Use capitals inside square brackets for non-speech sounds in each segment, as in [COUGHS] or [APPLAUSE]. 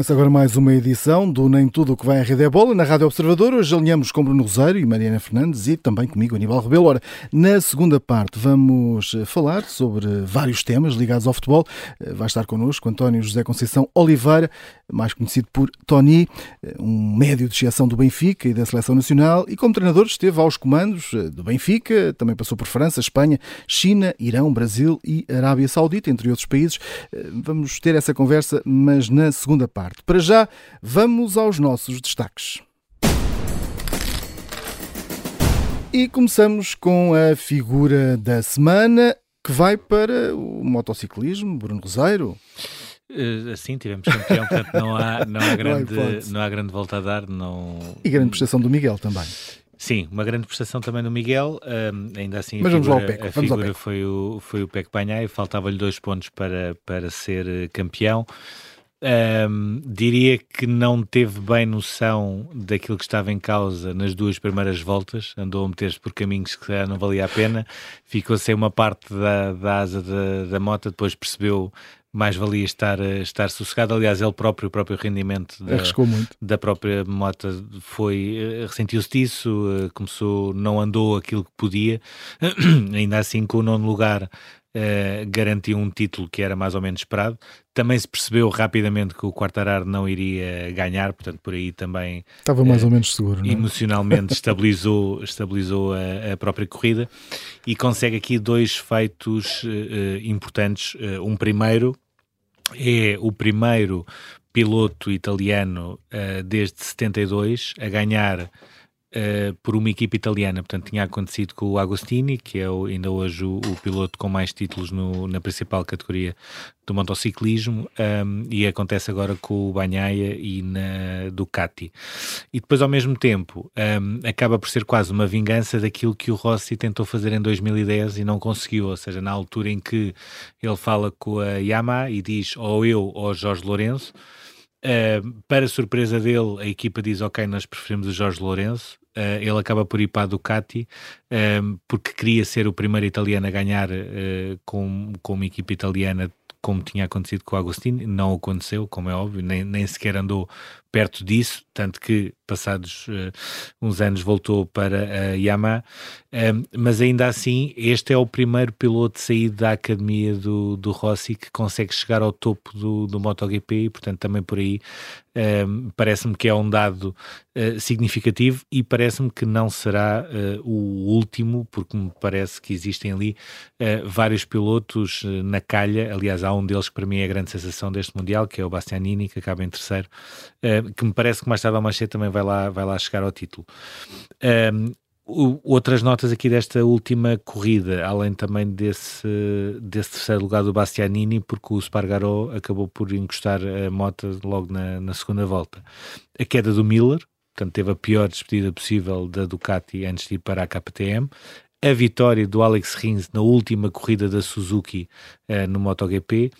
Começa agora mais uma edição do Nem Tudo o que vai à Rede é Bola na Rádio Observador. Hoje alinhamos com Bruno Rosário e Mariana Fernandes e também comigo, Aníbal Rebelo. Ora, na segunda parte vamos eh, falar sobre vários temas ligados ao futebol. Eh, vai estar connosco António José Conceição Oliveira, mais conhecido por Tony, eh, um médio de exceção do Benfica e da Seleção Nacional e como treinador esteve aos comandos do Benfica, também passou por França, Espanha, China, Irão, Brasil e Arábia Saudita, entre outros países. Vamos ter essa conversa, mas na segunda parte Para já, vamos aos nossos destaques. E começamos com a figura da semana que vai para o motociclismo, Bruno Roseiro. Uh, assim, tivemos campeão, portanto não há, [LAUGHS] não há, grande, não, não há grande volta a dar. Não... E grande prestação do Miguel também. Sim, uma grande prestação também do Miguel, um, ainda assim Mas a figura, vamos ao a figura foi o, foi o Peco Banhai, faltava-lhe dois pontos para, para ser eh, campeão. Um, diria que não teve bem noção daquilo que estava em causa nas duas primeiras voltas, andou a meter-se por caminhos que não valia a pena, ficou sem uma parte da, da asa da, da moto, depois percebeu mais valia estar, estar sossegado. Aliás, ele próprio, o próprio rendimento da, da própria moto foi, eh, ressentiu-se disso, eh, começou, não andou aquilo que podia, [CLEARS THROAT] ainda assim com o nono lugar Uh, garantiu um título que era mais ou menos esperado. Também se percebeu rapidamente que o Quartararo não iria ganhar, portanto, por aí também estava mais uh, ou menos seguro. Não? É? Emocionalmente [LAUGHS] estabilizou, estabilizou a, a, própria corrida e consegue aqui dois feitos uh, importantes. um primeiro é o primeiro piloto italiano desde 72 a ganhar Uh, por uma equipa italiana. Portanto, tinha acontecido com o Agostini, que é o, ainda hoje o, o, piloto com mais títulos no, na principal categoria do motociclismo, um, e acontece agora com o Banhaia e na Ducati. E depois, ao mesmo tempo, um, acaba por ser quase uma vingança daquilo que o Rossi tentou fazer em 2010 e não conseguiu, ou seja, na altura em que ele fala com a Yamaha e diz ou eu ou Jorge Lourenço, Uh, para surpresa dele, a equipa diz: Ok, nós preferimos o Jorge Lourenço. Uh, ele acaba por ir para a Ducati uh, porque queria ser o primeiro italiano a ganhar com, com uma equipa italiana como tinha acontecido com o Agostini, não aconteceu, como é óbvio, nem, nem sequer andou perto disso, tanto que passados uh, uns anos voltou para a Yamaha, um, mas ainda assim este é o primeiro piloto saído da academia do, do Rossi que consegue chegar ao topo do, do MotoGP e portanto também por aí um, parece-me que é um dado uh, significativo e parece-me que não será uh, o último, porque me parece que existem ali vários pilotos na calha, aliás há um deles que para mim é a grande sensação deste Mundial, que é o Bastianini, que acaba em terceiro, que me parece que mais tarde ou mais cedo também vai lá, vai lá chegar ao título. Um, outras notas aqui desta última corrida, além também desse, desse terceiro lugar do Bastianini, porque o Spargaro acabou por encostar a moto logo na, na segunda volta. A queda do Miller, portanto teve a pior despedida possível da Ducati antes de ir para a KTM. A vitória do Alex Rins na última corrida da Suzuki uh, no MotoGP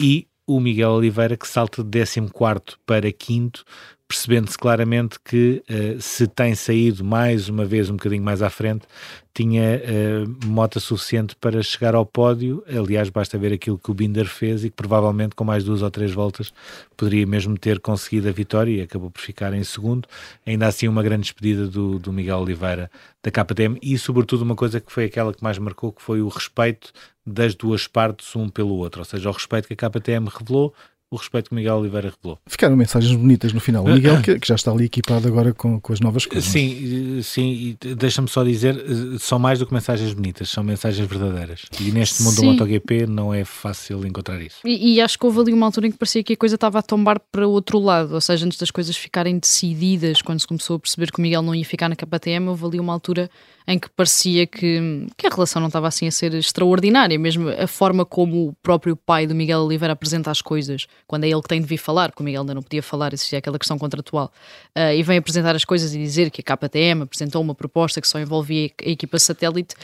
e o Miguel Oliveira que salta de 14 para 5 percebendo-se claramente que uh, se tem saído mais uma vez um bocadinho mais à frente, tinha uh, mota suficiente para chegar ao pódio. Aliás, basta ver aquilo que o Binder fez e que provavelmente com mais duas ou três voltas poderia mesmo ter conseguido a vitória e acabou por ficar em segundo. Ainda assim, uma grande despedida do, do Miguel Oliveira da KTM e, sobretudo, uma coisa que foi aquela que mais marcou, que foi o respeito das duas partes um pelo outro, ou seja, o respeito que a KTM revelou o respeito que o Miguel Oliveira revelou. Ficaram mensagens bonitas no final. O Miguel, que, que já está ali equipado agora com, com as novas coisas. Sim, sim, e deixa-me só dizer, eh, são mais do que mensagens bonitas, são mensagens verdadeiras. E neste mundo sim. do MotoGP não é fácil encontrar isso. E, e, acho que houve ali uma altura em que parecia que a coisa estava a tombar para o outro lado, ou seja, antes das coisas ficarem decididas, quando se começou a perceber que o Miguel não ia ficar na KTM, houve ali uma altura em que parecia que, que a relação não estava assim a ser extraordinária, mesmo a forma como o próprio pai do Miguel Oliveira apresenta as coisas, quando é ele que tem de vir falar, como o Miguel ainda não podia falar, existia aquela questão contratual, uh, e vem apresentar as coisas e dizer que a KTM apresentou uma proposta que só envolvia a equipa satélite,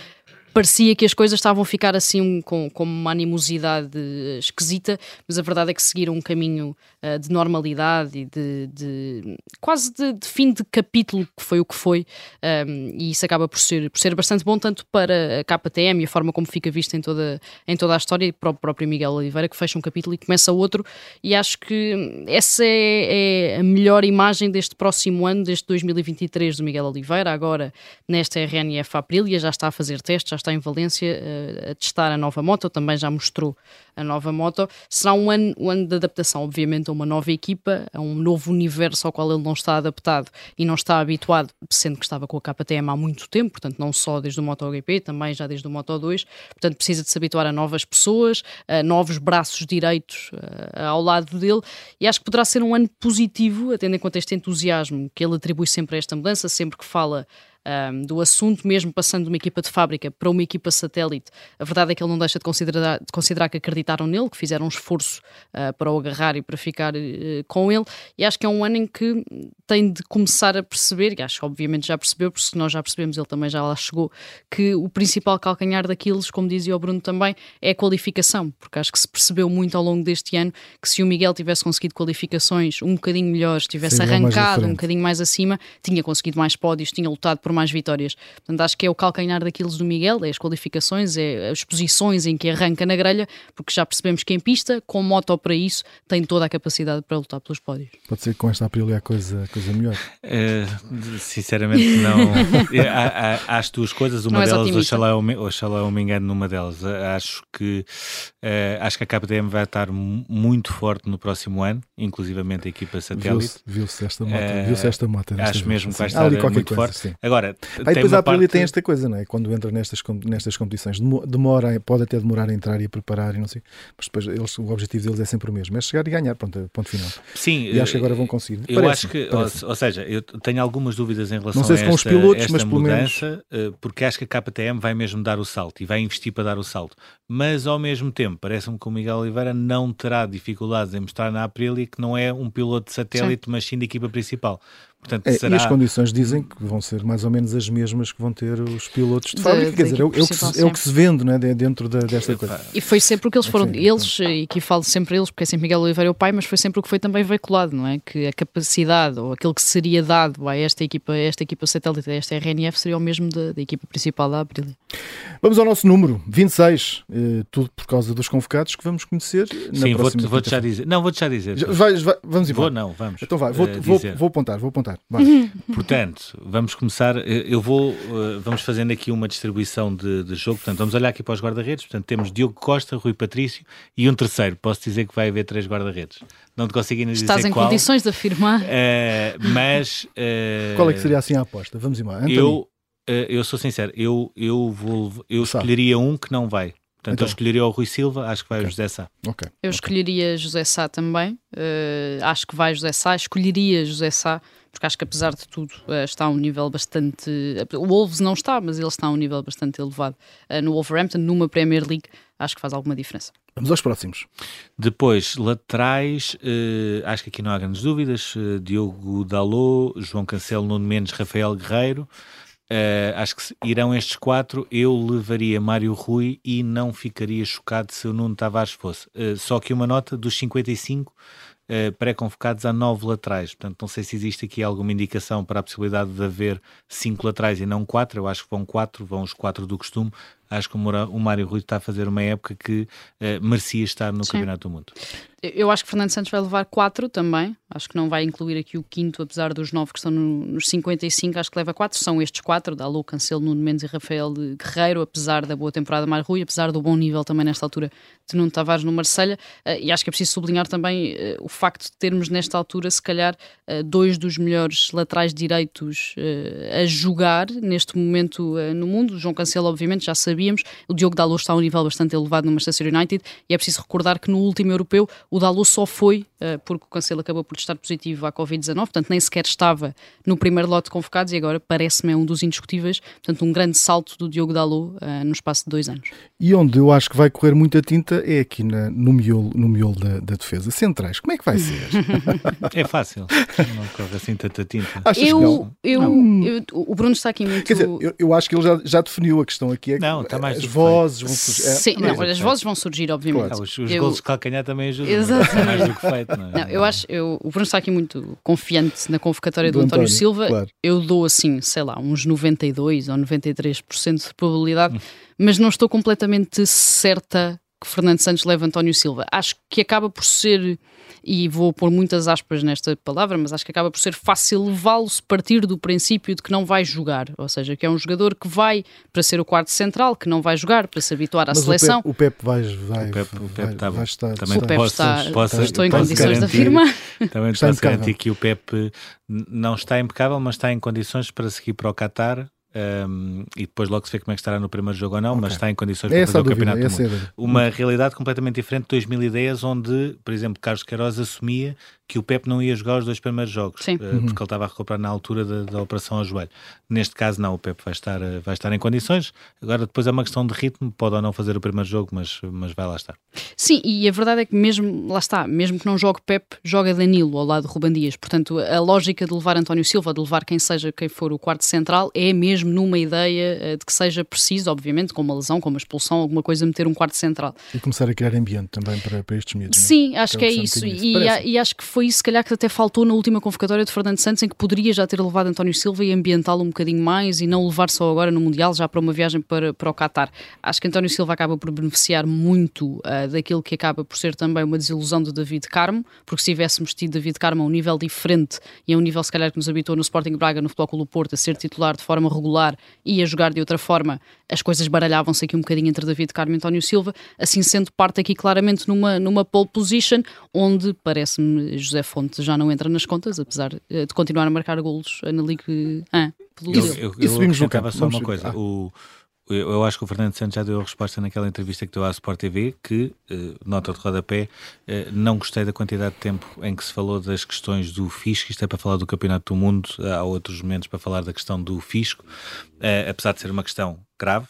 parecia que as coisas estavam a ficar assim com, com uma animosidade esquisita, mas a verdade é que seguiram um caminho uh, de normalidade e de, de quase de, de, fim de capítulo, que foi o que foi, um, e isso acaba por ser, por ser bastante bom, tanto para a KTM e a forma como fica vista em toda, em toda a história, e para o próprio Miguel Oliveira, que fecha um capítulo e começa outro, e acho que essa é, é a melhor imagem deste próximo ano, deste 2023 do Miguel Oliveira, agora nesta RNF Aprilia, já está a fazer testes, já está em Valência uh, a testar a nova moto, também já mostrou a nova moto. Será um ano, um ano de adaptação, obviamente, a uma nova equipa, a um novo universo ao qual ele não está adaptado e não está habituado, sendo que estava com a KTM há muito tempo, portanto, não só desde o MotoGP, também já desde o Moto2, portanto, precisa de se habituar a novas pessoas, a novos braços direitos uh, ao lado dele, e acho que poderá ser um ano positivo, tendo em conta este entusiasmo que ele atribui sempre a esta mudança, sempre que fala um, do assunto, mesmo passando de uma equipa de fábrica para uma equipa satélite, a verdade é que ele não deixa de considerar, de considerar que acreditaram nele, que fizeram um esforço uh, para o agarrar e para ficar uh, com ele, e acho que é um ano em que tem de começar a perceber, e acho que obviamente já percebeu, porque nós já percebemos, ele também já lá chegou, que o principal calcanhar daqueles, como dizia o Bruno também, é a qualificação, porque acho que se percebeu muito ao longo deste ano que se o Miguel tivesse conseguido qualificações um bocadinho melhores, tivesse Sim, arrancado um bocadinho mais acima, tinha conseguido mais pódios, tinha lutado por mais vitórias. Portanto, acho que é o calcanhar daqueles do Miguel, é as qualificações, é as posições em que arranca na grelha, porque já percebemos que em pista, com moto para isso, tem toda a capacidade para lutar pelos pódios. Pode ser que com esta Aprilia a coisa, a coisa melhor? Uh, sinceramente, não. [LAUGHS] há, há, há, as duas coisas, uma delas, oxalá eu, me, oxalá eu me engano numa delas. Acho que, uh, acho que a KTM vai estar muito forte no próximo ano, inclusivamente a equipa satélite. Viu-se viu esta moto, uh, viu esta moto acho vez, mesmo que vai estar muito coisa, forte. Sim. Agora, Aí depois a Aprilia parte... tem esta coisa, não é? Quando entra nestas, nestas competições, demora, pode até demorar a entrar e a preparar e não sei, mas depois eles, o objetivo deles é sempre o mesmo, é chegar e ganhar, ponto, ponto final. Sim, e acho que agora vão conseguir. Eu parece, acho que, ou, ou, seja, eu tenho algumas dúvidas em relação não sei se a esta, com os pilotos, mas mudança, menos... Eh, porque acho que a KTM vai mesmo dar o salto e vai investir para dar o salto, mas ao mesmo tempo parece-me que o Miguel Oliveira não terá dificuldades em mostrar na Aprilia que não é um piloto de satélite, sim. mas sim da equipa principal. Portanto, é, será... E as condições dizem que vão ser mais ou menos as mesmas que vão ter os pilotos de, de fábrica, quer dizer, é, é, o que se, é, o que se, vende né, dentro da, desta coisa. E foi sempre o que eles foram, Sim, eles, e que falo sempre eles, porque é sempre Miguel Oliveira o pai, mas foi sempre o que foi também veiculado, não é? Que a capacidade ou aquilo que seria dado a esta equipa, a esta equipa satélite, a esta RNF, seria o mesmo da, da equipa principal da Aprilia. Vamos ao nosso número, 26, eh, tudo por causa dos convocados que vamos conhecer na Sim, próxima vou, vou já dizer. Não, vou-te já dizer. Já, vai, vai, vamos embora. Vou não, vamos. Então vai, vou, uh, vou, vou, apontar, vou apontar. Portanto, vamos começar. Eh, eu vou. Uh, vamos fazendo aqui uma distribuição de, de, jogo. Portanto, vamos olhar aqui para os guarda-redes. Portanto, temos Diogo Costa, Rui Patrício e um terceiro. Posso dizer que vai haver três guarda-redes. Não te consigo ainda dizer Estás em qual, condições de afirmar. Uh, mas. qual é que seria assim a aposta? Vamos embora. Anthony. Eu uh, eu sou sincero, eu, eu, vou, eu escolheria um que não vai. Portanto, então. eu escolheria o Rui Silva, acho que vai okay. o José Sá. Okay. Eu escolheria José Sá também, uh, acho que vai José Sá, escolheria José Sá, porque acho que apesar de tudo uh, está a um nível bastante. O Wolves não está, mas ele está a um nível bastante elevado uh, no Wolverhampton, numa Premier League, acho que faz alguma diferença. Vamos aos próximos. Depois, laterais, acho que aqui não há grandes dúvidas: Diogo Dalot, João Cancelo, Nuno Mendes, Rafael Guerreiro. Uh, acho que irão estes quatro. Eu levaria Mário Rui e não ficaria chocado se o Nuno Tavares fosse. Uh, só que uma nota dos 55 uh, pré-convocados a nove laterais. Portanto, não sei se existe aqui alguma indicação para a possibilidade de haver cinco laterais e não quatro. Eu acho que vão quatro, vão os quatro do costume. Acho que o Mário Rui está a fazer uma época que merecia estar no Sim. Campeonato do Mundo. Eu acho que Fernando Santos vai levar 4 também. Acho que não vai incluir aqui o quinto, apesar dos 9 que estão no, nos 55. Acho que leva 4. São estes 4, Dalu, Cancelo, Nuno Mendes e Rafael de Guerreiro, apesar da boa temporada mais Rui, apesar do bom nível também nesta altura de Nuno Tavares no Marselha Uh, e acho que é preciso sublinhar também uh, o facto de termos nesta altura, se calhar, uh, dois dos melhores laterais direitos a jogar neste momento no mundo. O João Cancelo, obviamente, já sabíamos. O Diogo Dalu está a um nível bastante elevado no Manchester United e é preciso recordar que no último europeu o Dalot só foi uh, porque o Cancelo acabou por estar positivo à Covid-19, portanto nem sequer estava no primeiro lote de convocados e agora parece-me é um dos indiscutíveis, portanto um grande salto do Diogo Dalot uh, no espaço de dois anos. E onde eu acho que vai correr muita tinta é aqui na, no miolo, no miolo da, da, defesa. Centrais, como é que vai ser? [LAUGHS] é fácil, não corre assim tanta tinta. Achas eu, eu, eu, o Bruno está aqui muito. Quer dizer, eu, eu acho que ele já, já, definiu a questão aqui. É não, está mais as vozes vão surgir. É, Sim, não, as vozes vão surgir, obviamente. Claro. os os eu... gols de calcanhar também ajudam. É? Exatamente. Mais do que feito, não, é? não eu acho, eu, o Bruno está aqui muito confiante na convocatória do, do António, António, Silva. Claro. Eu dou assim, sei lá, uns 92 ou 93% de probabilidade, hum. mas não estou completamente certa que Fernando Santos leve António Silva. Acho que acaba por ser, e vou pôr muitas aspas nesta palavra, mas acho que acaba por ser fácil levá-lo se partir do princípio de que não vai jogar. Ou seja, que é um jogador que vai para ser o quarto central, que não vai jogar, para se habituar à mas seleção. O Pep, vai, vai, o Pep, o Pep vai, tá vai estar. Também o Pep posso, está, posso, estou em condições de afirmar. [LAUGHS] Também está posso garantir que o Pep não está impecável, mas está em condições para seguir para o Qatar um, e depois logo se vê como é que estará no primeiro jogo ou não, okay. mas está em condições para fazer o campeonato do mundo. É Uma realidade completamente diferente de 2010, onde, por exemplo, Carlos Queiroz assumia que o Pep não ia jogar os dois primeiros jogos, uh, porque ele estava a recuperar na altura da, da, operação ao joelho. Neste caso, não, o Pep vai estar, uh, vai estar em condições. Agora, depois é uma questão de ritmo, pode ou não fazer o primeiro jogo, mas, mas vai lá estar. Sim, e a verdade é que mesmo, lá está, mesmo que não jogue Pep, joga Danilo ao lado de Ruban Dias. Portanto, a lógica de levar António Silva, de levar quem seja, quem for o quarto central, é mesmo numa ideia uh, de que seja preciso, obviamente, com uma lesão, com uma expulsão, alguma coisa, meter um quarto central. E começar a criar ambiente também para, para estes miúdos. É? Sim, acho que é, que é isso. E, e, acho que foi isso, se calhar, que até faltou na última convocatória de Fernando Santos, em que poderia já ter levado António Silva e ambientá-lo um bocadinho mais e não levar só agora no Mundial, já para uma viagem para, para o Qatar. Acho que António Silva acaba por beneficiar muito uh, daquilo que acaba por ser também uma desilusão de David Carmo, porque se tivéssemos tido David Carmo a um nível diferente e a um nível, se calhar, que nos habitou no Sporting Braga, no Futebol Clube Porto, a ser titular de forma regular e a jogar de outra forma, as coisas baralhavam-se aqui um bocadinho entre David Carmo e António Silva, assim sendo parte aqui claramente numa, numa pole position, onde parece-me José Fonte já não entra nas contas, apesar eh, de continuar a marcar golos na Liga 1 pelo Eu, eu, eu subimos no campo. só uma coisa. Ah. O, eu, eu, acho que o Fernando Santos já deu a resposta naquela entrevista que deu à Sport TV, que, uh, nota de rodapé, uh, não gostei da quantidade de tempo em que se falou das questões do fisco, isto é para falar do Campeonato do Mundo, há outros momentos para falar da questão do fisco, uh, apesar de ser uma questão grave,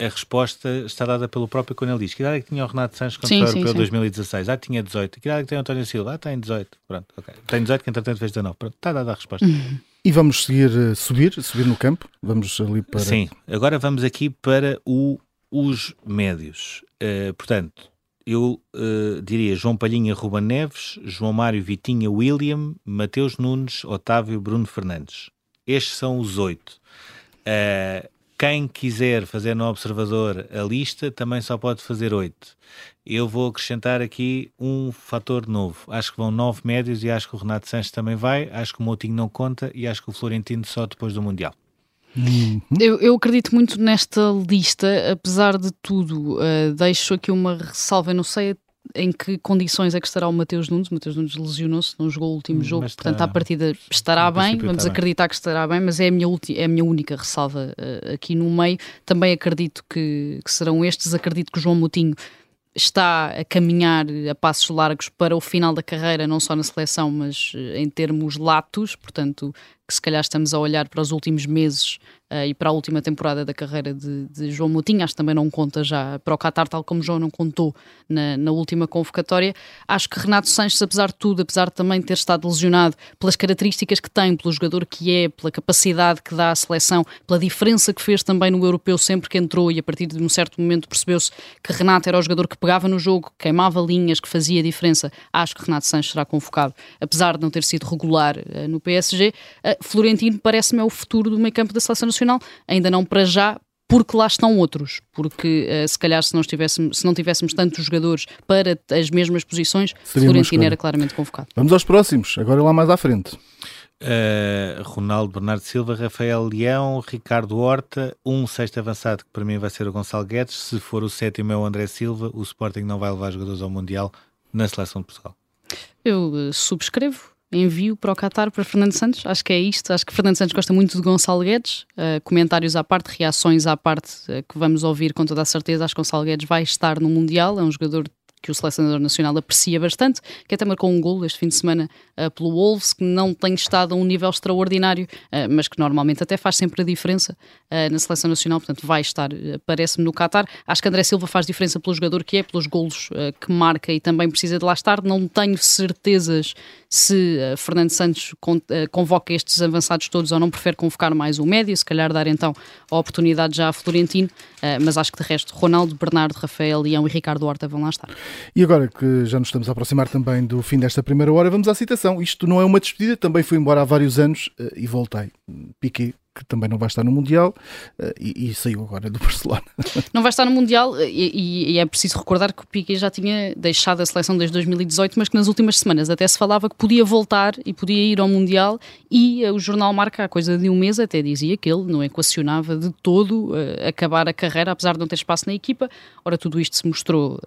a resposta está dada pelo próprio quando ele diz que idade é que tinha o Renato Sanches quando sim, foi europeu 2016? Ah, tinha 18. Que idade é que tem o António Silva? Ah, tem 18. Pronto, ok. Tem 18 que entretanto fez 19. Pronto, está dada a resposta. Uhum. E vamos seguir, uh, subir, subir no campo? Vamos ali para... Sim, agora vamos aqui para o, os médios. Uh, portanto, eu uh, diria João Palhinha, Ruba Neves, João Mário, Vitinha, William, Mateus Nunes, Otávio, Bruno Fernandes. Estes são os oito. Uh, quem quiser fazer no observador a lista também só pode fazer oito. Eu vou acrescentar aqui um fator novo. Acho que vão nove médios e acho que o Renato Sanches também vai. Acho que o Moutinho não conta e acho que o Florentino só depois do Mundial. Uhum. Eu, eu, acredito muito nesta lista, apesar de tudo. Uh, deixo aqui uma ressalva. Eu não sei em que condições é que estará o Mateus Nunes. O Mateus Nunes lesionou-se, não jogou o último hum, jogo, mas portanto, está, à partida estará bem. Vamos acreditar que estará bem, mas é a minha, é a minha única ressalva uh, aqui no meio. Também acredito que, que serão estes. Acredito que o João Moutinho está a caminhar a passos largos para o final da carreira, não só na seleção, mas eh, em termos latos, portanto, que se calhar estamos a olhar para os últimos meses uh, e para a última temporada da carreira de, de, João Moutinho, acho que também não conta já para o Qatar, tal como João não contou na, na, última convocatória. Acho que Renato Sanches, apesar de tudo, apesar de também ter estado lesionado, pelas características que tem, pelo jogador que é, pela capacidade que dá à seleção, pela diferença que fez também no europeu sempre que entrou e a partir de um certo momento percebeu-se que Renato era o jogador que pegava no jogo, queimava linhas, que fazia diferença. Acho que Renato Sanches será convocado, apesar de não ter sido regular uh, no PSG. Uh, Florentino parece-me é o futuro do meio campo da seleção nacional, ainda não para já, porque lá estão outros, porque uh, se calhar se não, tivéssemos, se não tivéssemos tantos jogadores para as mesmas posições, Seria Florentino era claramente convocado. Vamos aos próximos, agora lá mais à frente. Uh, Ronaldo Bernardo Silva, Rafael Leão, Ricardo Horta, um sexto avançado que para mim vai ser o Gonçalo Guedes, se for o sétimo é o André Silva, o Sporting não vai levar jogadores ao Mundial na seleção de Portugal. Eu uh, subscrevo, envio para o Qatar para Fernando Santos. Acho que é isto. Acho que Fernando Santos gosta muito de Gonçalo Guedes. Uh, comentários à parte, reações à parte uh, que vamos ouvir com toda a certeza. Acho que Gonçalo Guedes vai estar no Mundial. É um jogador que o selecionador nacional aprecia bastante, que até marcou um gol este fim de semana uh, pelo Wolves, que não tem estado a um nível extraordinário, uh, mas que normalmente até faz sempre a diferença uh, na seleção nacional, portanto vai estar, parece-me, no Qatar. Acho que André Silva faz diferença pelo jogador que é, pelos golos que marca e também precisa de lá estar. Não tenho certezas se Fernando Santos convoca estes avançados todos ou não prefere convocar mais o médio, se calhar dar então a oportunidade já a Florentino, mas acho que de resto Ronaldo, Bernardo, Rafael, Leão e Ricardo Horta vão lá estar. E agora que já nos estamos a aproximar também do fim desta primeira hora, vamos à citação. Isto não é uma despedida, também fui embora há vários anos eh, e voltei. Piquei que também não vai estar no Mundial uh, e, e, saiu agora do [LAUGHS] Barcelona. Não vai estar no Mundial eh, e, e, é preciso recordar que o Piquet já tinha deixado a seleção desde 2018, mas que nas últimas semanas até se falava que podia voltar e podia ir ao Mundial e uh, o jornal Marca, há coisa de um mês, até dizia que ele não equacionava de todo uh, acabar a carreira, apesar de não ter espaço na equipa. Ora, tudo isto se mostrou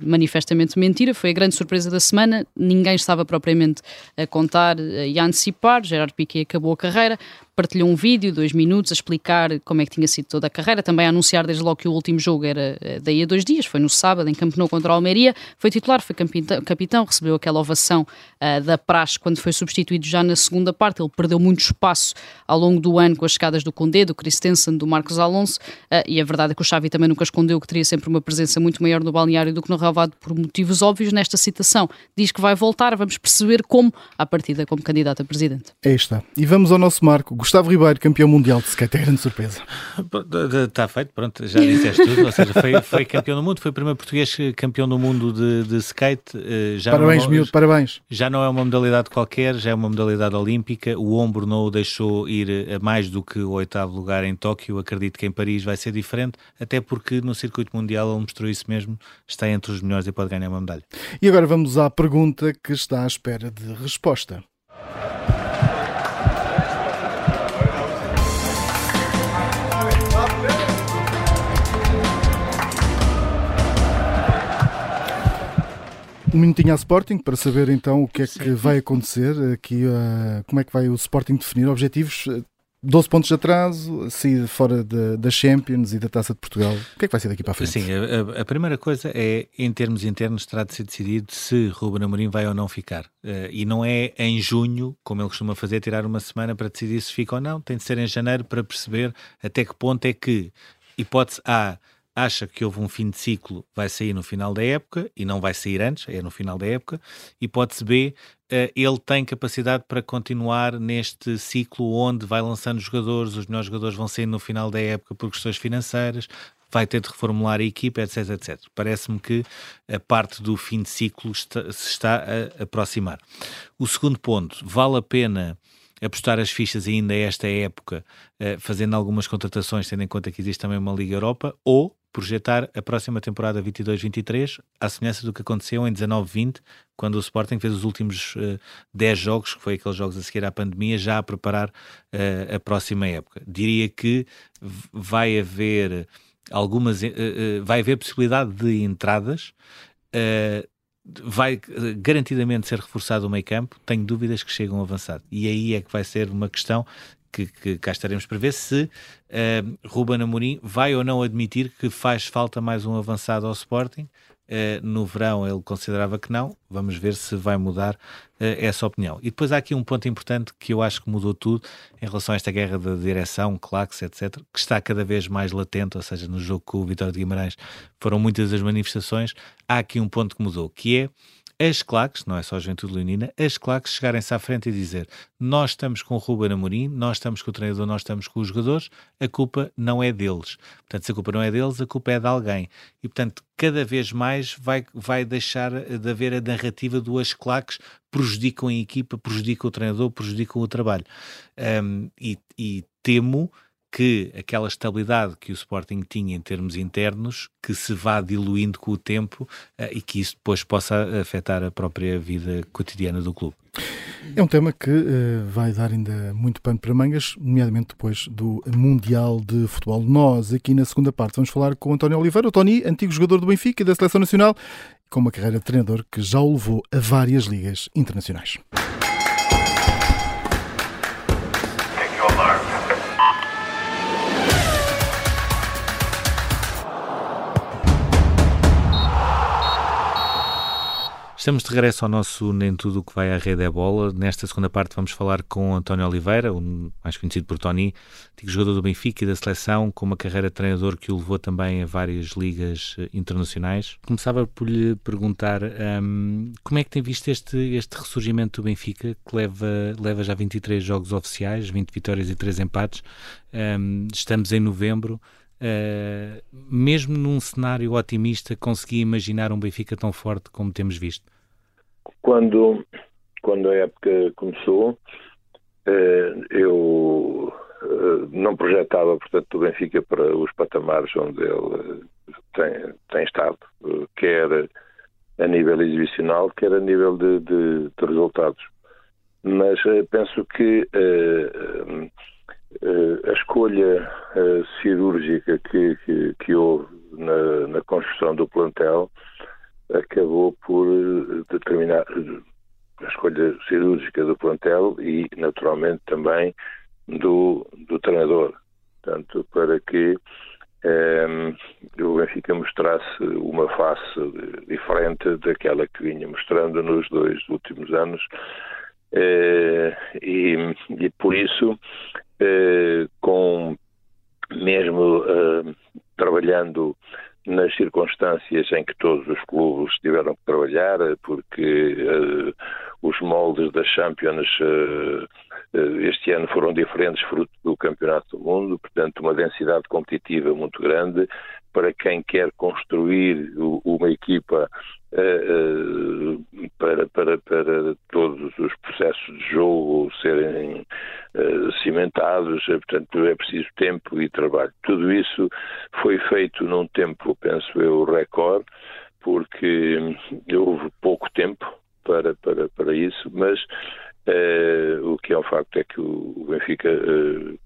manifestamente mentira, foi a grande surpresa da semana, ninguém estava propriamente a contar e a antecipar, Gerard Piquet acabou a carreira, partilhou um vídeo, dois minutos, a explicar como é que tinha sido toda a carreira, também a anunciar desde logo que o último jogo era eh, daí a dois dias, foi no sábado, em Camp Nou contra o Almeria, foi titular, foi capitão recebeu aquela ovação uh, da praxe quando foi substituído já na segunda parte, ele perdeu muito espaço ao longo do ano com as chegadas do Condé, do Christensen, do Marcos Alonso, uh, e a verdade é que o Xavi também nunca escondeu que teria sempre uma presença muito maior no balneário do que no relevado por motivos óbvios. Nesta citação diz que vai voltar, vamos perceber como, à partida, como candidato a presidente. Aí está. E vamos ao nosso marco. Gustavo Ribeiro, campeão mundial de skate, é grande surpresa. Está feito, pronto, já disseste tudo. Ou seja, foi, foi, campeão do mundo, foi o primeiro português campeão do mundo de, de skate. Eh, já parabéns, não, miúdo, parabéns. Já não é uma modalidade qualquer, já é uma modalidade olímpica. O ombro não o deixou ir a mais do que o oitavo lugar em Tóquio. Acredito que em Paris vai ser diferente, até porque no circuito mundial ele mostrou isso mesmo, está entre os melhores e pode ganhar uma medalha. E agora vamos à pergunta que está à espera de resposta. Um minutinho à Sporting para saber então o que é que vai acontecer aqui, uh, como é que vai o Sporting definir objetivos. 12 pontos de atraso, sair fora da, da Champions e da Taça de Portugal. O que é que vai ser daqui para a frente? Sim, a, a primeira coisa é, em termos internos, terá de ser decidido se Ruben Amorim vai ou não ficar. Uh, e não é em junho, como ele costuma fazer, tirar uma semana para decidir se fica ou não. Tem de ser em janeiro para perceber até que ponto é que, hipótese A, acha que houve um fim de ciclo, vai sair no final da época e não vai sair antes, é no final da época. Hipótese B, uh, ele tem capacidade para continuar neste ciclo onde vai lançando jogadores, os melhores jogadores vão sair no final da época por questões financeiras, vai ter de reformular a equipa, etc, etc. Parece-me que a parte do fim de ciclo está, se está a aproximar. O segundo ponto, vale a pena apostar as fichas ainda esta época, uh, fazendo algumas contratações, tendo em conta que existe também uma Liga Europa, ou projetar a próxima temporada 22-23 à semelhança do que aconteceu em 19-20, quando o Sporting fez os últimos uh, eh, 10 jogos, que foi aqueles jogos a seguir à pandemia, já a preparar uh, a próxima época. Diria que vai haver algumas, uh, vai haver possibilidade de entradas, vai garantidamente ser reforçado o meio campo, tenho dúvidas que chegam avançado. E aí é que vai ser uma questão que, que cá estaremos para ver se uh, Ruben Amorim vai ou não admitir que faz falta mais um avançado ao Sporting. Uh, no verão ele considerava que não, vamos ver se vai mudar uh, essa opinião. E depois há aqui um ponto importante que eu acho que mudou tudo em relação a esta guerra da direção, claques, etc., que está cada vez mais latente, ou seja, no jogo com o Vitória de Guimarães foram muitas as manifestações. Há aqui um ponto que mudou, que é as claques, não é só a Juventude Leonina, as claques chegarem-se à frente e dizer nós estamos com o Ruben Amorim, nós estamos com o treinador, nós estamos com os jogadores, a culpa não é deles. Portanto, se a culpa não é deles, a culpa é de alguém. E, portanto, cada vez mais vai, vai deixar de haver a narrativa do as claques prejudicam a equipa, prejudicam o treinador, prejudicam o trabalho. Um, e, e temo que aquela estabilidade que o Sporting tinha em termos internos, que se vá diluindo com o tempo uh, e que isso depois possa afetar a própria vida cotidiana do clube. É um tema que uh, vai dar ainda muito pano para mangas, nomeadamente depois do Mundial de Futebol. Nós, aqui na segunda parte, vamos falar com o António Oliveira, o Tony, antigo jogador do Benfica e da Seleção Nacional, com uma carreira de treinador que já o levou a várias ligas internacionais. Estamos de regresso ao nosso Nem Tudo o que vai à rede é bola. Nesta segunda parte vamos falar com António Oliveira, o mais conhecido por Tony, antigo jogador do Benfica e da seleção, com uma carreira de treinador que o levou também a várias ligas eh, internacionais. Começava por lhe perguntar um, como é que tem visto este, este ressurgimento do Benfica, que leva, leva já 23 jogos oficiais, 20 vitórias e 3 empates. Um, estamos em novembro. Uh, mesmo num cenário otimista, consegui imaginar um Benfica tão forte como temos visto? Quando, quando a época começou, uh, eu uh, não projetava, portanto, o Benfica para os patamares onde ele tem, tem estado, quer a nível exibicional, quer a nível de, de, de resultados. Mas penso que a escolha eh, cirúrgica que, que, que houve na, na, construção do plantel acabou por eh, determinar a escolha cirúrgica do plantel e, naturalmente, também do, do treinador. Portanto, para que um, o Benfica mostrasse uma face diferente daquela que vinha mostrando nos dois últimos anos. E, e, por isso eh, com mesmo eh, trabalhando nas circunstâncias em que todos os clubes tiveram que trabalhar, porque uh, os moldes das Champions uh, uh, este ano foram diferentes, fruto do Campeonato do Mundo, portanto, uma densidade competitiva muito grande. Para quem quer construir uma equipa para, para, para todos os processos de jogo serem cimentados, portanto, é preciso tempo e trabalho. Tudo isso foi feito num tempo, penso eu, recorde, porque houve pouco tempo para, para, para isso, mas uh, o que é um facto é que o Benfica uh,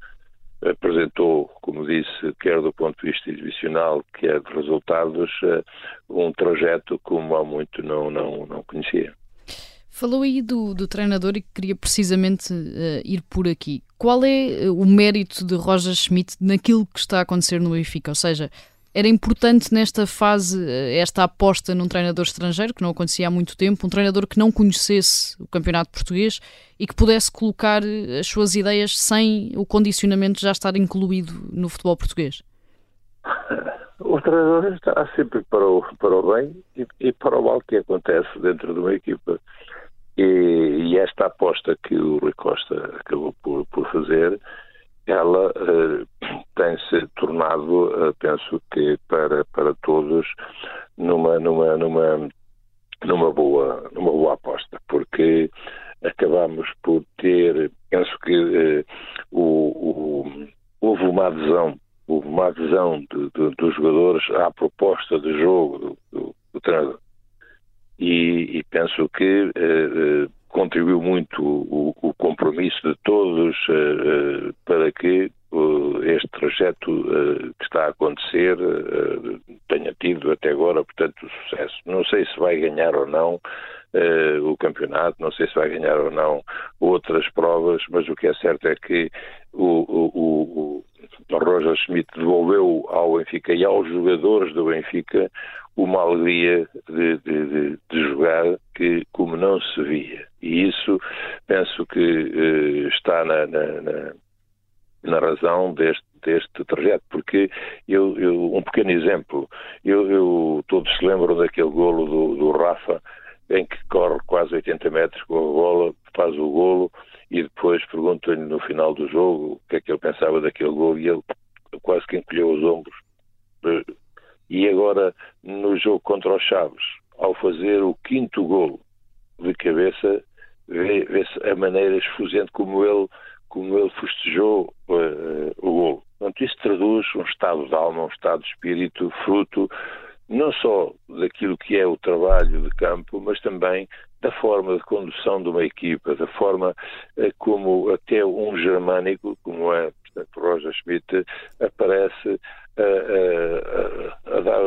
apresentou, como disse, quer do ponto de vista exibicional, quer de resultados, uh, um trajeto como há muito não, não, não conhecia. Falou aí do, do treinador e queria precisamente uh, ir por aqui. Qual é o mérito de Roger Schmidt naquilo que está a acontecer no Benfica? Ou seja, era importante nesta fase eh, esta aposta num treinador estrangeiro, que não acontecia há muito tempo, um treinador que não conhecesse o campeonato português e que pudesse colocar eh, as suas ideias sem o condicionamento já estar incluído no futebol português? O treinador está sempre para o, para o bem e, e para o mal que acontece dentro de uma equipa. E, e, esta aposta que o Rui Costa acabou por, por fazer ela uh, tem-se tornado, uh, penso que para, para todos, numa, numa, numa, numa, boa, numa boa aposta, porque acabamos por ter, penso que uh, o, o, houve uma adesão, houve uma adesão de, de, dos jogadores à proposta de jogo do, do, do treinador. E, e, penso que contribuiu muito o, o compromisso de todos uh, para que uh, este trajeto uh, que está a acontecer tenha tido até agora, portanto, sucesso. Não sei se vai ganhar ou não o campeonato, não sei se vai ganhar ou não outras provas, mas o que é certo é que o, o, o Roger Schmidt devolveu ao Benfica e aos jogadores do Benfica uma alegria de, de, de, de jogar que como não se via. E isso penso que uh, está na, na, na, na, razão deste, deste trajeto, porque eu, eu um pequeno exemplo, eu, eu, todos se lembram daquele golo do, do Rafa, em que corre quase 80 metros com a bola, faz o golo e depois pergunto-lhe no final do jogo o que é que ele pensava daquele golo e ele quase que encolheu os ombros. E agora, no jogo contra os Chaves, ao fazer o quinto golo de cabeça, vê-se a maneira esfuzente como ele, como ele festejou uh, o golo. Portanto, isso traduz um estado de alma, um estado de espírito, fruto não só daquilo que é o trabalho de campo, mas também da forma de condução de uma equipa, da forma uh, como até um germânico, como é portanto, Roger Schmidt, aparece a, a, a, dar,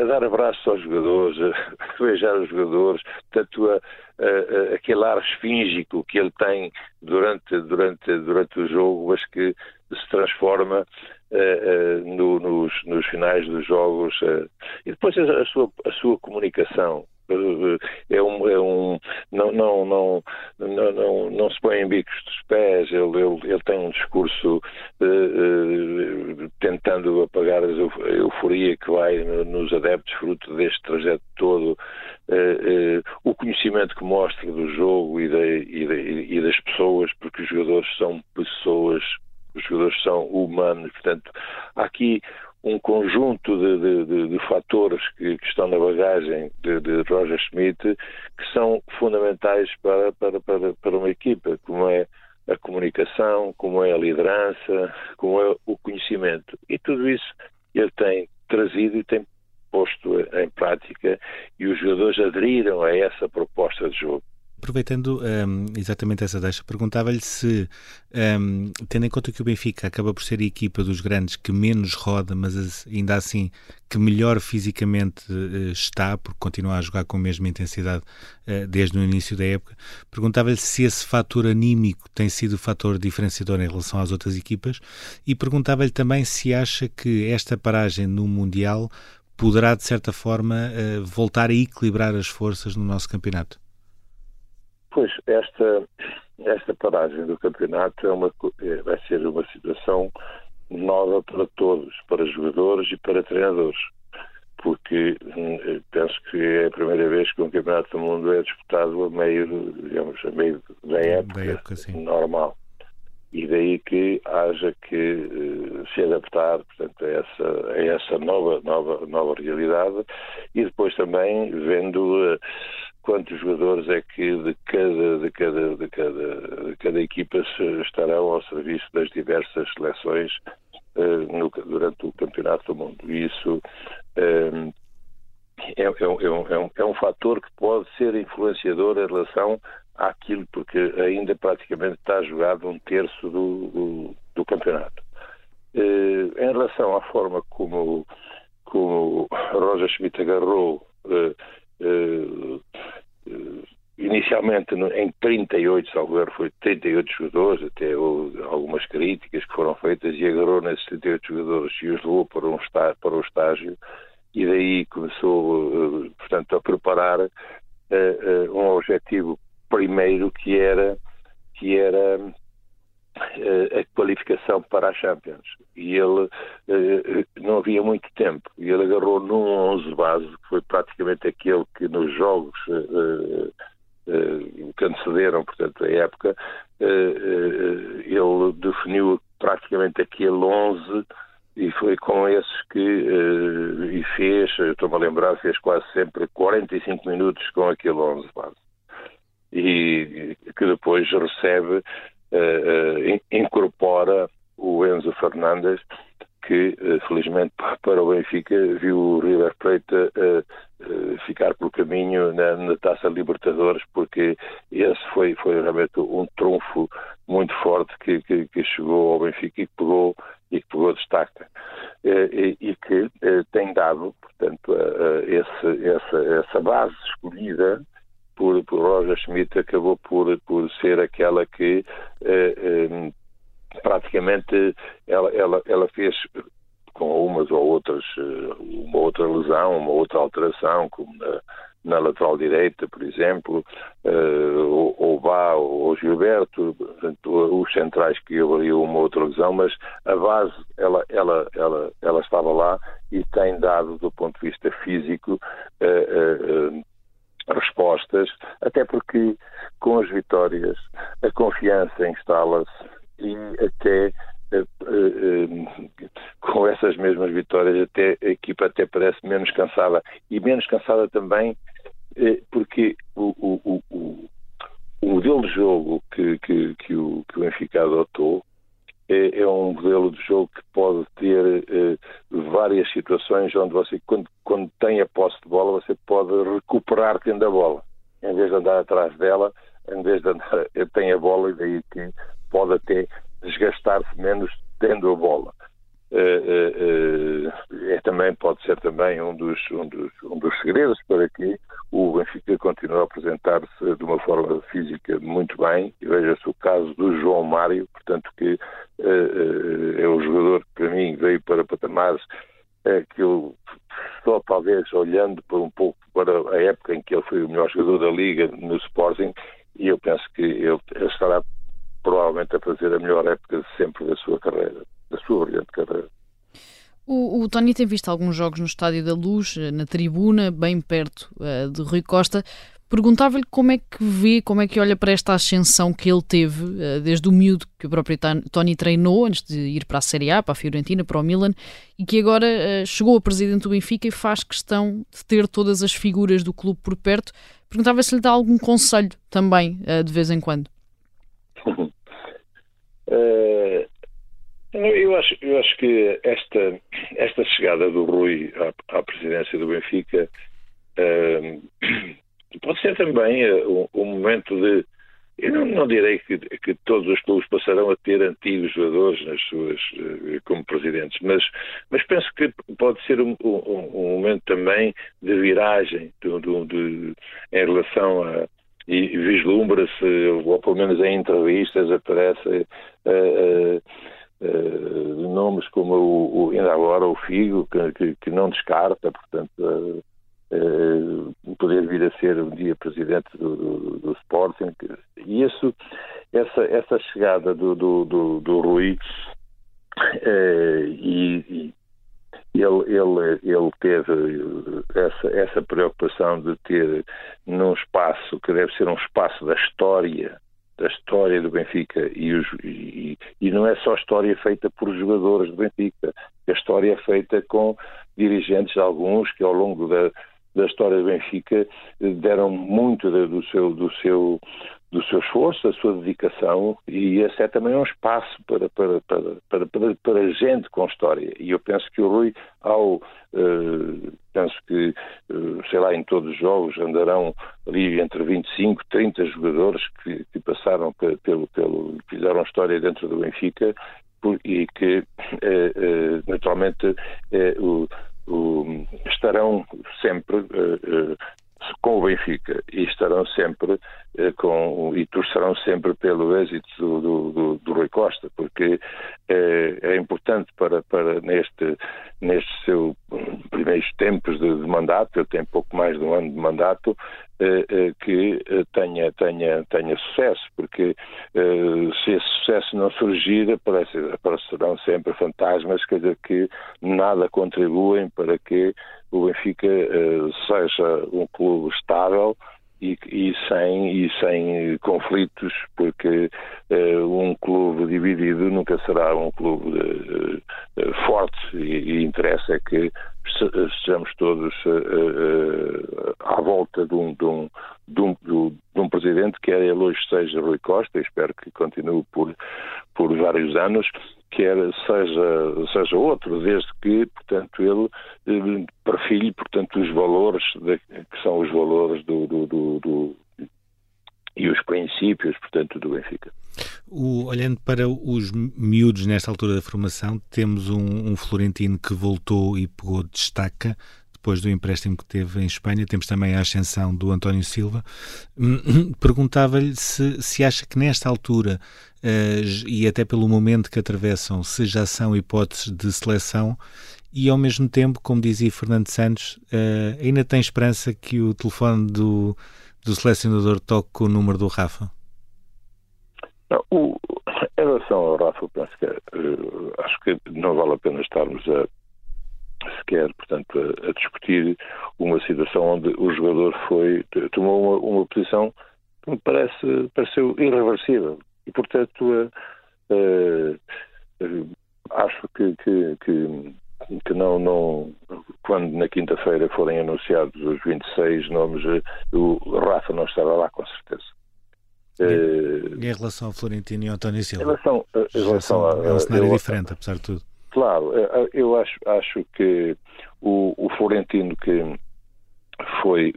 a, dar abraços aos jogadores, a [LAUGHS] beijar os jogadores, portanto, a, aquele ar esfíngico que ele tem durante, durante, durante o jogo, mas que se transforma no, nos, nos finais dos jogos. e depois a, sua, a sua comunicação é um, é um não, não, não, não, não, não se põe em bicos dos pés, ele, ele, ele tem um discurso uh, uh, tentando apagar a euforia que vai nos adeptos, fruto deste trajeto todo, uh, o conhecimento que mostra do jogo e, de, e, de, e das pessoas, porque os jogadores são pessoas os jogadores são humanos, portanto, há aqui um conjunto de, de, de, de fatores que, que, estão na bagagem de, Roger Schmidt que são fundamentais para, para, para, para uma equipa, como é a comunicação, como é a liderança, como é o conhecimento. E tudo isso ele tem trazido e tem posto em prática e os jogadores aderiram a essa proposta de jogo. Aproveitando um, exatamente essa deixa, perguntava-lhe se, um, tendo em conta que o Benfica acaba por ser a equipa dos grandes que menos roda, mas ainda assim que melhor fisicamente uh, está, porque continua a jogar com a mesma intensidade uh, desde o início da época, perguntava-lhe se esse fator anímico tem sido o fator diferenciador em relação às outras equipas e perguntava-lhe também se acha que esta paragem no Mundial poderá, de certa forma, uh, voltar a equilibrar as forças no nosso campeonato. Pois, esta, esta paragem do campeonato é uma, é, vai ser uma situação nova para todos, para jogadores e para treinadores, porque hum, penso que é a primeira vez que um campeonato do mundo é disputado a meio, digamos, a meio da época, da época normal. E daí que haja que uh, se adaptar, portanto, a essa, a essa nova, nova, nova realidade e depois também vendo uh, quantos jogadores é que de cada, de cada, de cada, de cada equipa estarão ao serviço das diversas seleções no, durante o Campeonato do Mundo. Isso uh, é, é, é, um, é, um, fator que pode ser influenciador em relação àquilo, porque ainda praticamente está jogado um terço do, do, do campeonato. Uh, em relação à forma como, como Roger Schmidt agarrou uh, uh, inicialmente em 38, salvo erro, foi 38 jogadores, até algumas críticas que foram feitas e agarrou nesses 38 jogadores e os levou para, um estágio, para o estágio e daí começou, eh, portanto, a preparar um objetivo primeiro que era que era a qualificação para a Champions. E ele não havia muito tempo. E ele agarrou num 11 base, que foi praticamente aquele que nos jogos que antecederam, portanto, a época, ele definiu praticamente aquele 11 e foi com esses que e fez, estou-me a lembrar, fez quase sempre 45 minutos com aquele 11 base. E que depois recebe uh, incorpora o Enzo Fernandes, que uh, felizmente [LAUGHS] para o Benfica viu o River Plate uh, ficar pelo caminho na, na, Taça Libertadores, porque esse foi, foi realmente um trunfo muito forte que, que, que chegou ao Benfica e que pegou, e que pegou destaque. E, e, que tem dado, portanto, esse, essa, essa base escolhida por, por Roger Schmidt acabou por, por ser aquela que eh, eh, praticamente ela, ela, ela fez com umas ou outras, eh, uma outra lesão, uma outra alteração, como na, na lateral direita, por exemplo, uh, ou, ou Bá ou Gilberto, portanto, os centrais que haveriam uma outra lesão, mas a base ela, ela, ela, ela estava lá e tem dado, do ponto de vista físico, uh, respostas, até porque com as vitórias a confiança instala-se e até eh, eh, com essas mesmas vitórias até a equipa até parece menos cansada. E menos cansada também eh, porque o, o, o, o modelo de jogo que, que, que, o, que o Benfica adotou é, é, um modelo de jogo que pode ter eh, várias situações onde você, quando, quando tem a posse de bola, você pode recuperar tendo a bola. Em vez de andar atrás dela, em vez de andar, [LAUGHS] tem a bola e daí que pode até desgastar-se menos tendo a bola. Uh, uh, é também pode ser também um dos, um dos, um dos segredos para que o Benfica continue a apresentar-se de uma forma física muito bem. E veja-se o caso do João Mário, portanto que é um jogador que para mim veio para patamares que eu só talvez olhando por um pouco para a época em que ele foi o melhor jogador da Liga no Sporting, e eu penso que ele, ele estará provavelmente a fazer a melhor época sempre da sua carreira, da sua brilhante carreira. O, o Tony tem visto alguns jogos no Estádio da Luz, eh, na tribuna, bem perto uh, de Rui Costa. Perguntava-lhe como é que vê, como é que olha para esta ascensão que ele teve, uh, desde o miúdo que o próprio Tony treinou, antes de ir para a Série A, para a Fiorentina, para o Milan, e que agora uh, chegou a presidente do Benfica e faz questão de ter todas as figuras do clube por perto. Perguntava se lhe dá algum conselho também, de vez em quando. [LAUGHS] Eu acho, eu acho que esta, esta chegada do Rui à, à presidência do Benfica uh, [CLEARS THROAT] pode ser também uh, um, um, momento de. Eu não, não direi que, que, todos os clubes passarão a ter antigos jogadores nas suas, uh, como presidentes, mas, mas penso que pode ser um, um, um momento também de viragem do, do, de, em relação a, e vislumbra-se, ou pelo menos em entrevistas aparece uh, uh, uh, nomes como o, o, ainda agora o Figo, que, que, que não descarta, portanto, uh, uh, poder vir a ser um dia presidente do, do, do Sporting. E isso, essa, essa chegada do, do, do, do Rui e, e ele, ele, ele teve essa, essa preocupação de ter num espaço que deve ser um espaço da história da história do Benfica e, os, e, e, não é só história feita por jogadores do Benfica, a história é feita com dirigentes, alguns que ao longo da, da história do Benfica deram muito do seu, do seu do seu esforço, da sua dedicação e esse é também um espaço para, para, para, para, para, gente com história. E eu penso que o Rui, ao, uh, penso que, uh, sei lá, em todos os jogos andarão ali entre 25, 30 jogadores que, que passaram pelo, pelo, fizeram história dentro do Benfica e que, uh, naturalmente, o, estarão sempre com o Benfica e estarão sempre eh, com e torcerão sempre pelo êxito do, do, do, do Rui Costa, porque eh, é importante para, para neste, neste seu primeiros tempos de, de mandato, ele tem pouco mais de um ano de mandato, eh, eh que eh, tenha, tenha, tenha sucesso, porque eh, se esse sucesso não surgir, aparece, aparecerão sempre fantasmas, quer dizer, que nada contribuem para que o Benfica seja um clube estável e, e, sem, e sem conflitos, porque uh, um clube dividido nunca será um clube uh, forte. E, e interessa é que sejamos todos à volta de um, de, um, de, um, de um, presidente, quer ele hoje seja Rui Costa, espero que continue por, por vários anos, quer seja, seja outro, desde que, portanto, ele eh, perfile, portanto, os valores de, que são os valores do, do, do, do, e os princípios, portanto, do Benfica. O, olhando para os miúdos nesta altura da formação, temos um, um Florentino que voltou e pegou destaca depois do empréstimo que teve em Espanha. Temos também a ascensão do António Silva. Perguntava-lhe se, se acha que nesta altura, uh, e até pelo momento que atravessam, se já são hipóteses de seleção, e ao mesmo tempo, como dizia Fernando Santos, uh, ainda tem esperança que o telefone do, do selecionador toque o número do Rafa? Não, o, em relação ao Rafa, penso que, uh, acho que não vale a pena estarmos a sequer, portanto, a, a, discutir uma situação onde o jogador foi tomou uma, uma posição que me parece pareceu irreversível e, portanto, acho que, que, que, que, não, não quando na quinta-feira forem anunciados os 26 nomes, o Rafa não estará lá com certeza. E, em relação ao Florentino e ao António Silva? Em relação, em relação a, é um cenário diferente, apesar de tudo. Claro, eh, eh, eu acho, acho que o, o Florentino que foi,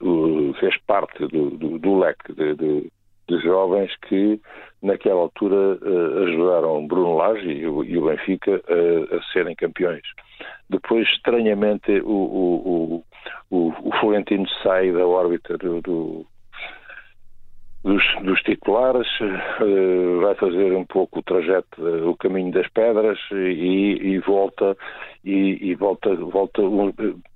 fez parte do, do, do leque de, de, de, jovens que naquela altura uh, ajudaram Bruno Lage e o, e o Benfica a serem campeões. Depois, estranhamente, o, o, o, o Florentino sai da órbita do, do dos, dos titulares, uh, vai fazer um pouco o trajeto, uh, o caminho das pedras e, e volta e, e, volta, volta um,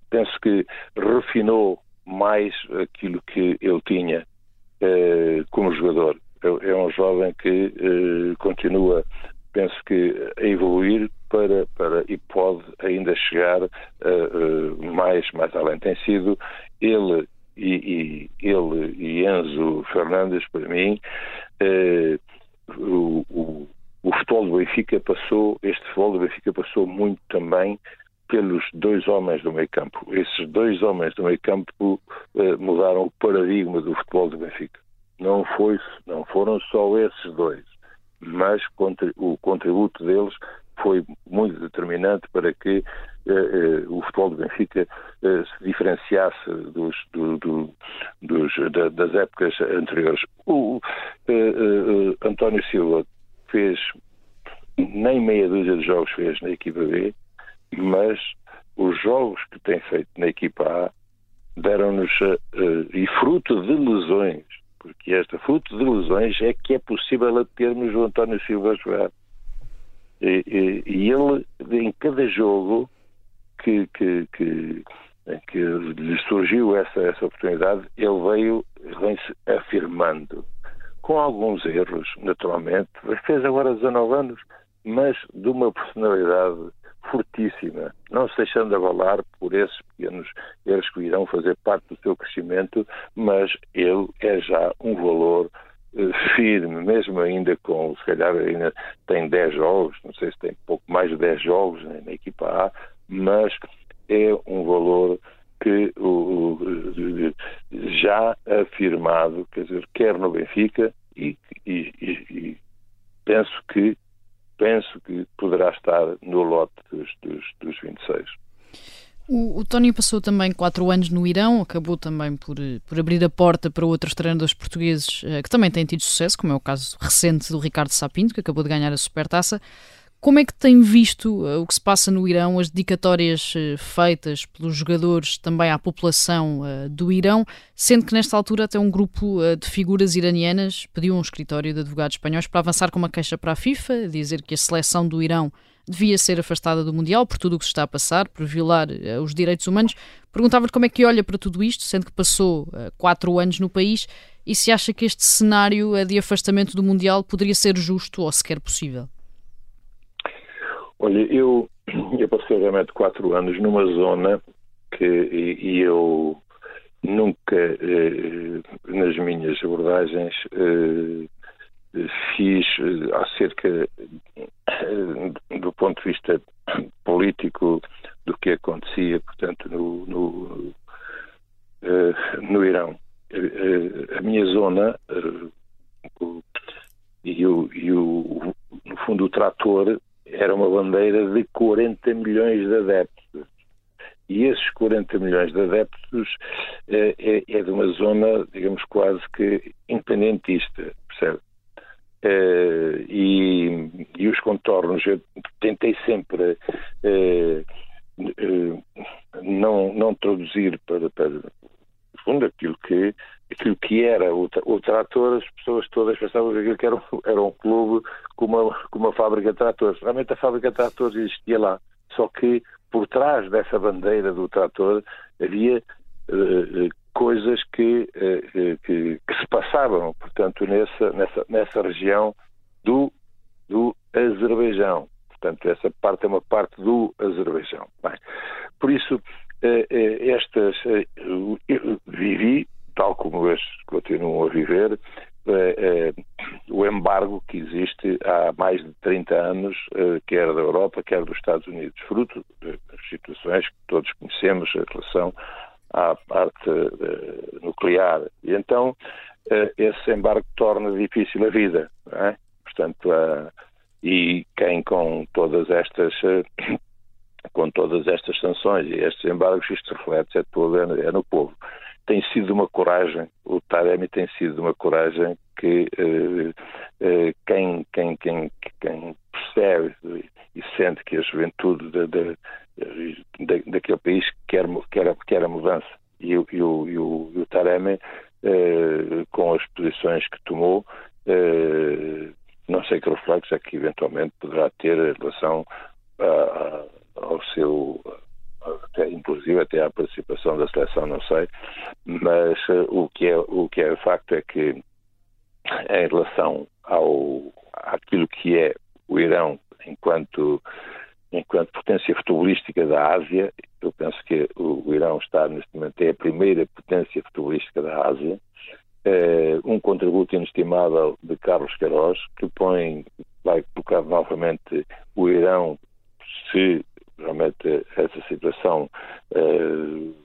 penso que refinou mais aquilo que ele tinha uh, como jogador. É, é, um jovem que continua, penso que, a evoluir para, para e pode ainda chegar mais, mais além. Tem sido ele e, e ele e Enzo Fernandes, para mim, o, o, o futebol do Benfica passou, este futebol do Benfica passou muito também pelos dois homens do meio campo. Esses dois homens do meio campo eh, mudaram o paradigma do futebol do Benfica. Não, foi, não foram só esses dois, mas o contributo deles foi muito determinante para que eh, eh, o futebol do Benfica eh, se diferenciasse dos, do, do, dos, da, das épocas anteriores. O António Silva fez nem meia dúzia de jogos fez na equipa B, mas os jogos que tem feito na equipa A deram-nos, e fruto de lesões, porque esta fruto de lesões é que é possível termos o António Silva a jogar. E, ele, em cada jogo que, que, que, que lhe surgiu essa, essa oportunidade, ele veio, vem-se afirmando. Com alguns erros, naturalmente. Fez agora 19 anos, mas de uma personalidade fortíssima, não se deixando abalar por esses pequenos erros que irão fazer parte do seu crescimento, mas ele é já um valor firme, mesmo ainda com, se calhar ainda tem 10 jogos, não sei se tem pouco mais de 10 jogos né, na equipa A, mas é um valor que o, já afirmado, quer dizer, quer no Benfica e, e, e penso que penso que poderá estar no lote dos, dos, dos 26. O, o Tony passou também quatro anos no Irão, acabou também por, por abrir a porta para outros treinadores portugueses eh, que também têm tido sucesso, como é o caso recente do Ricardo Sapinto, que acabou de ganhar a Supertaça. Como é que tem visto uh, o que se passa no Irão, as dedicatórias feitas pelos jogadores também à população do Irão, sendo que nesta altura até um grupo de figuras iranianas pediu um escritório de advogados espanhóis para avançar com uma queixa para a FIFA, dizer que a seleção do Irão devia ser afastada do Mundial por tudo o que se está a passar, por violar os direitos humanos. Perguntava-lhe como é que olha para tudo isto, sendo que passou quatro anos no país, e se acha que este cenário de afastamento do Mundial poderia ser justo ou sequer possível. Olha, eu, eu passei realmente quatro anos numa zona que e, e eu nunca, eh, nas minhas abordagens, eh, fiz acerca ponto de vista [CLEARS THROAT] político do que acontecia, portanto, no, no, eh, no Irão. A minha zona e, o, e o, no fundo, o trator era uma bandeira de 40 milhões de adeptos. E esses 40 milhões de adeptos é, é, é de uma zona, digamos, quase que independentista, percebe? É, e, e, os contornos, eu tentei sempre é, não, não traduzir para, para fundo aquilo que aquilo que era o, o trator, as pessoas todas pensavam que aquilo que era, era um clube com uma, com uma fábrica de tratores. Realmente a fábrica de tratores existia lá, só que por trás dessa bandeira do trator havia uh, coisas que, uh, que, que, se passavam, portanto, nessa, nessa, nessa região do, do Azerbaijão. Portanto, essa parte é uma parte do Azerbaijão. Bem, por isso, estas vivi tal como estes continuam a viver, o embargo que existe há mais de 30 anos, eh, quer da Europa, quer dos Estados Unidos, fruto das situações que todos conhecemos em relação à parte nuclear. E então esse embargo torna difícil a vida. É? Portanto, e quem com todas estas [COUGHS] com todas estas sanções e estes embargos, isto reflete é, é no povo tem sido uma coragem, o Taremi tem sido uma coragem que uh, uh, quem, quem, quem, quem, percebe e sente que a juventude de, de, de, daquele país quer, quer, quer a mudança. E, o, e, o, e o Taremi, uh, com as posições que tomou, não sei que reflexo é que eventualmente poderá ter em relação a, a, ao seu até, inclusive até à participação da seleção, não sei, mas uh, o, que é, o que é facto é que em relação ao, àquilo que é o Irão enquanto, enquanto potência futebolística da Ásia, eu penso que o, Irão está neste momento é a primeira potência futebolística da Ásia, uh, um contributo inestimável de Carlos Queiroz, que põe, vai colocar novamente o Irão, se realmente essa situação uh,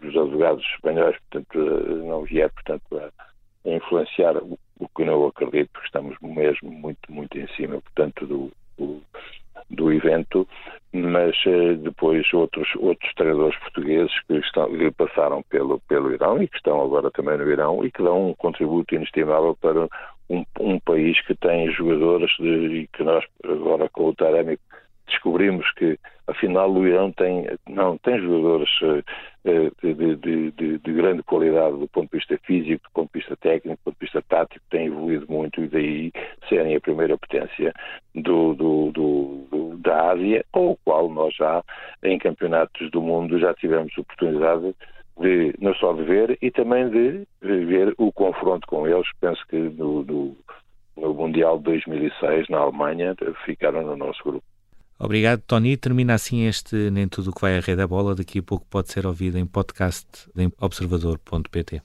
dos advogados espanhóis, portanto, não vier, portanto, a, influenciar o, que não acredito, porque estamos mesmo muito, muito em cima, portanto, do, do, do evento, mas uh, depois outros, outros treinadores portugueses que, estão, que passaram pelo, pelo Irão e que estão agora também no Irão e que dão um contributo inestimável para um, um país que tem jogadores de, e que nós agora com o Taremi descobrimos que afinal o Irão tem, não, tem jogadores uh, de, de, de, de, grande qualidade do ponto de vista físico, do ponto de vista técnico, do ponto de vista tático, tem evoluído muito e daí serem a primeira potência do, do, do, da Ásia, com o qual nós já em campeonatos do mundo já tivemos oportunidade de não só de ver e também de ver o confronto com eles. Penso que no, no, no Mundial de 2006 na Alemanha ficaram no nosso grupo. Obrigado, Tony. Termina assim este Nem Tudo que vai à rede da bola. Daqui a pouco pode ser ouvido em podcast em observador.pt.